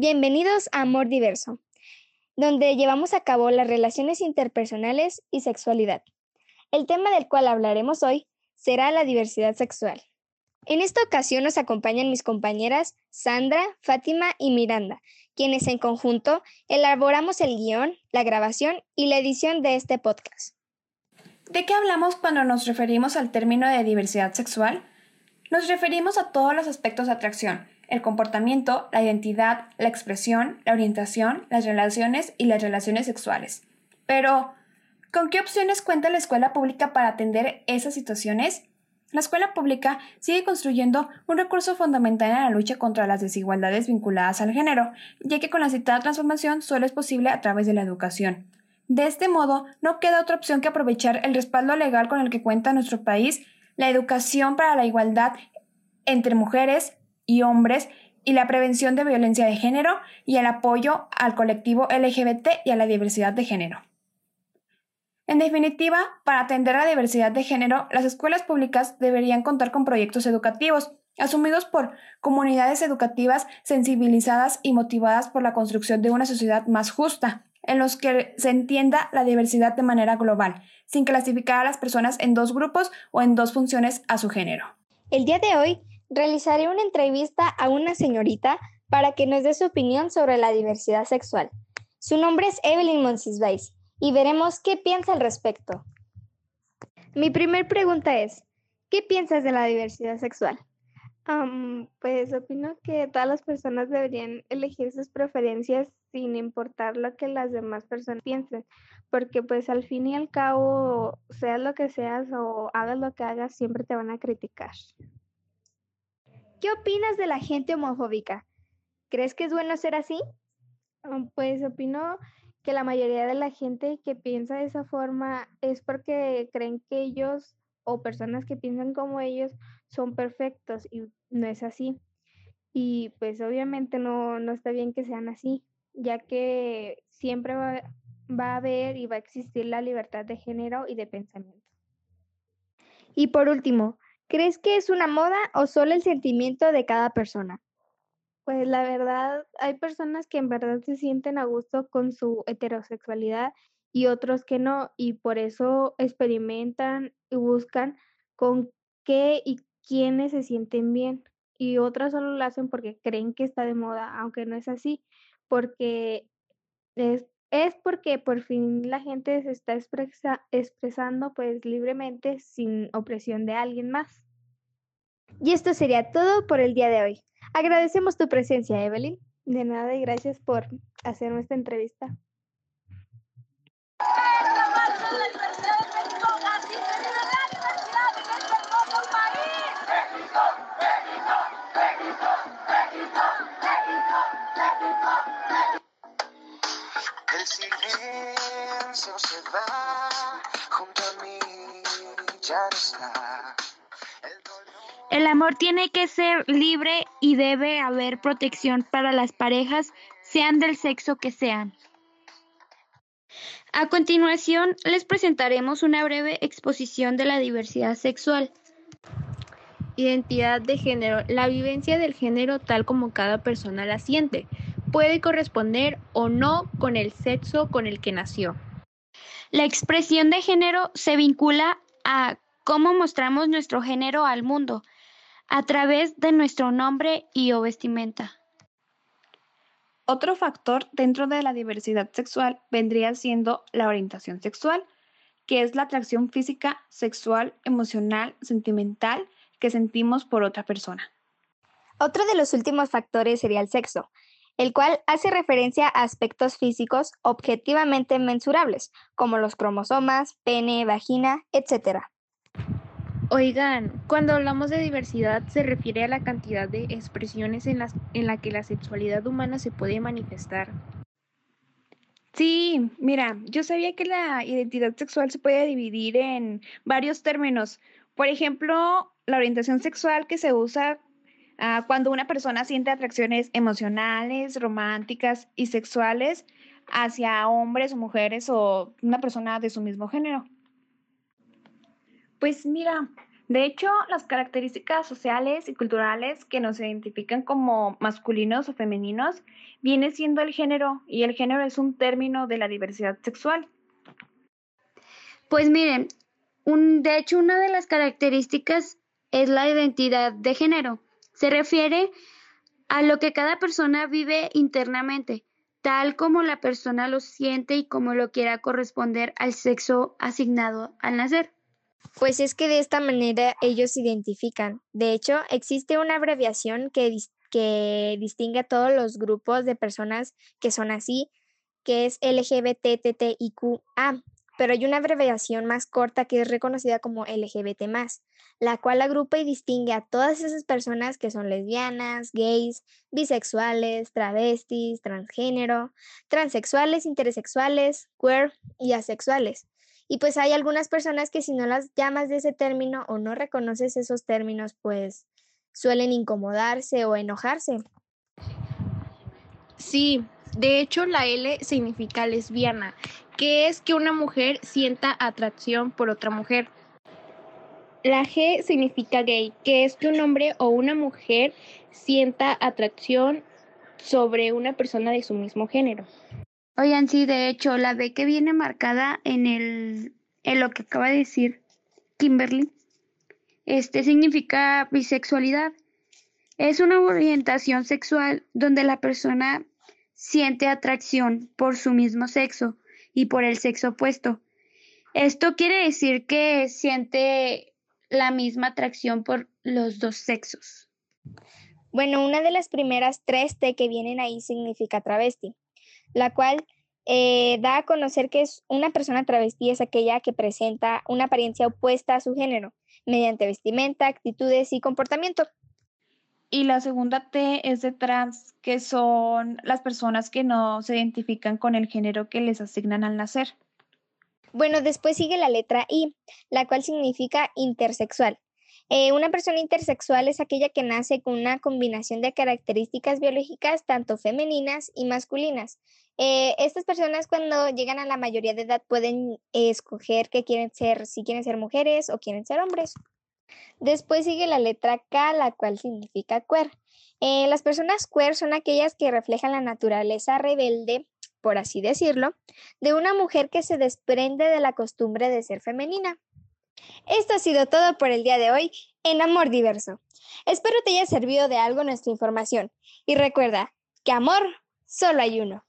Bienvenidos a Amor Diverso, donde llevamos a cabo las relaciones interpersonales y sexualidad. El tema del cual hablaremos hoy será la diversidad sexual. En esta ocasión nos acompañan mis compañeras Sandra, Fátima y Miranda, quienes en conjunto elaboramos el guion, la grabación y la edición de este podcast. ¿De qué hablamos cuando nos referimos al término de diversidad sexual? Nos referimos a todos los aspectos de atracción, el comportamiento, la identidad, la expresión, la orientación, las relaciones y las relaciones sexuales. Pero, ¿con qué opciones cuenta la escuela pública para atender esas situaciones? La escuela pública sigue construyendo un recurso fundamental en la lucha contra las desigualdades vinculadas al género, ya que con la citada transformación solo es posible a través de la educación. De este modo, no queda otra opción que aprovechar el respaldo legal con el que cuenta nuestro país, la educación para la igualdad entre mujeres y hombres y la prevención de violencia de género y el apoyo al colectivo LGBT y a la diversidad de género. En definitiva, para atender la diversidad de género, las escuelas públicas deberían contar con proyectos educativos, asumidos por comunidades educativas sensibilizadas y motivadas por la construcción de una sociedad más justa, en los que se entienda la diversidad de manera global, sin clasificar a las personas en dos grupos o en dos funciones a su género. El día de hoy realizaré una entrevista a una señorita para que nos dé su opinión sobre la diversidad sexual. Su nombre es Evelyn Monsisbais y veremos qué piensa al respecto. Mi primer pregunta es, ¿qué piensas de la diversidad sexual? pues opino que todas las personas deberían elegir sus preferencias sin importar lo que las demás personas piensen, porque pues al fin y al cabo, seas lo que seas o hagas lo que hagas, siempre te van a criticar. ¿Qué opinas de la gente homofóbica? ¿Crees que es bueno ser así? Pues opino que la mayoría de la gente que piensa de esa forma es porque creen que ellos o personas que piensan como ellos son perfectos y no es así. Y pues obviamente no, no está bien que sean así, ya que siempre va, va a haber y va a existir la libertad de género y de pensamiento. Y por último, ¿crees que es una moda o solo el sentimiento de cada persona? Pues la verdad, hay personas que en verdad se sienten a gusto con su heterosexualidad y otros que no, y por eso experimentan y buscan con qué y quiénes se sienten bien. Y otras solo lo hacen porque creen que está de moda, aunque no es así, porque es, es porque por fin la gente se está expresando pues libremente sin opresión de alguien más. Y esto sería todo por el día de hoy. Agradecemos tu presencia, Evelyn. De nada y gracias por hacer nuestra entrevista. El amor tiene que ser libre y debe haber protección para las parejas, sean del sexo que sean. A continuación, les presentaremos una breve exposición de la diversidad sexual. Identidad de género. La vivencia del género tal como cada persona la siente. Puede corresponder o no con el sexo con el que nació. La expresión de género se vincula a cómo mostramos nuestro género al mundo a través de nuestro nombre y o vestimenta. Otro factor dentro de la diversidad sexual vendría siendo la orientación sexual, que es la atracción física, sexual, emocional, sentimental que sentimos por otra persona. Otro de los últimos factores sería el sexo, el cual hace referencia a aspectos físicos objetivamente mensurables, como los cromosomas, pene, vagina, etc. Oigan, cuando hablamos de diversidad se refiere a la cantidad de expresiones en, las, en la que la sexualidad humana se puede manifestar. Sí, mira, yo sabía que la identidad sexual se puede dividir en varios términos. Por ejemplo, la orientación sexual que se usa ah, cuando una persona siente atracciones emocionales, románticas y sexuales hacia hombres o mujeres o una persona de su mismo género. Pues mira, De hecho, las características sociales y culturales que nos identifican como masculinos o femeninos viene siendo el género y el género es un término de la diversidad sexual. Pues miren, un, de hecho una de las características es la identidad de género. Se refiere a lo que cada persona vive internamente, tal como la persona lo siente y como lo quiera corresponder al sexo asignado al nacer. Pues es que de esta manera ellos se identifican. De hecho, existe una abreviación que, distingue a todos los grupos de personas que son así, que es LGBTTIQA, pero hay una abreviación más corta que es reconocida como LGBT, la cual agrupa y distingue a todas esas personas que son lesbianas, gays, bisexuales, travestis, transgénero, transexuales, intersexuales, queer y asexuales. Y pues hay algunas personas que si no las llamas de ese término o no reconoces esos términos, pues suelen incomodarse o enojarse. Sí, de hecho la L significa lesbiana, que es que una mujer sienta atracción por otra mujer. La G significa gay, que es que un hombre o una mujer sienta atracción sobre una persona de su mismo género. Oigan, sí, de hecho, la B que viene marcada en el en lo que acaba de decir Kimberly, este significa bisexualidad. Es una orientación sexual donde la persona siente atracción por su mismo sexo y por el sexo opuesto. Esto quiere decir que siente la misma atracción por los dos sexos. Bueno, una de las primeras tres T que vienen ahí significa travesti la cual eh, da a conocer que es una persona travesti es aquella que presenta una apariencia opuesta a su género, mediante vestimenta, actitudes y comportamiento. Y la segunda T es de trans, que son las personas que no se identifican con el género que les asignan al nacer. Bueno, después sigue la letra I, la cual significa intersexual. Eh, una persona intersexual es aquella que nace con una combinación de características biológicas tanto femeninas y masculinas. Eh, estas personas cuando llegan a la mayoría de edad pueden escoger qué quieren ser, si quieren ser mujeres o quieren ser hombres. Después sigue la letra K, la cual significa queer. Eh, las personas queer son aquellas que reflejan la naturaleza rebelde, por así decirlo, de una mujer que se desprende de la costumbre de ser femenina. Esto ha sido todo por el día de hoy en Amor Diverso. Espero te haya servido de algo nuestra información y recuerda que amor solo hay uno.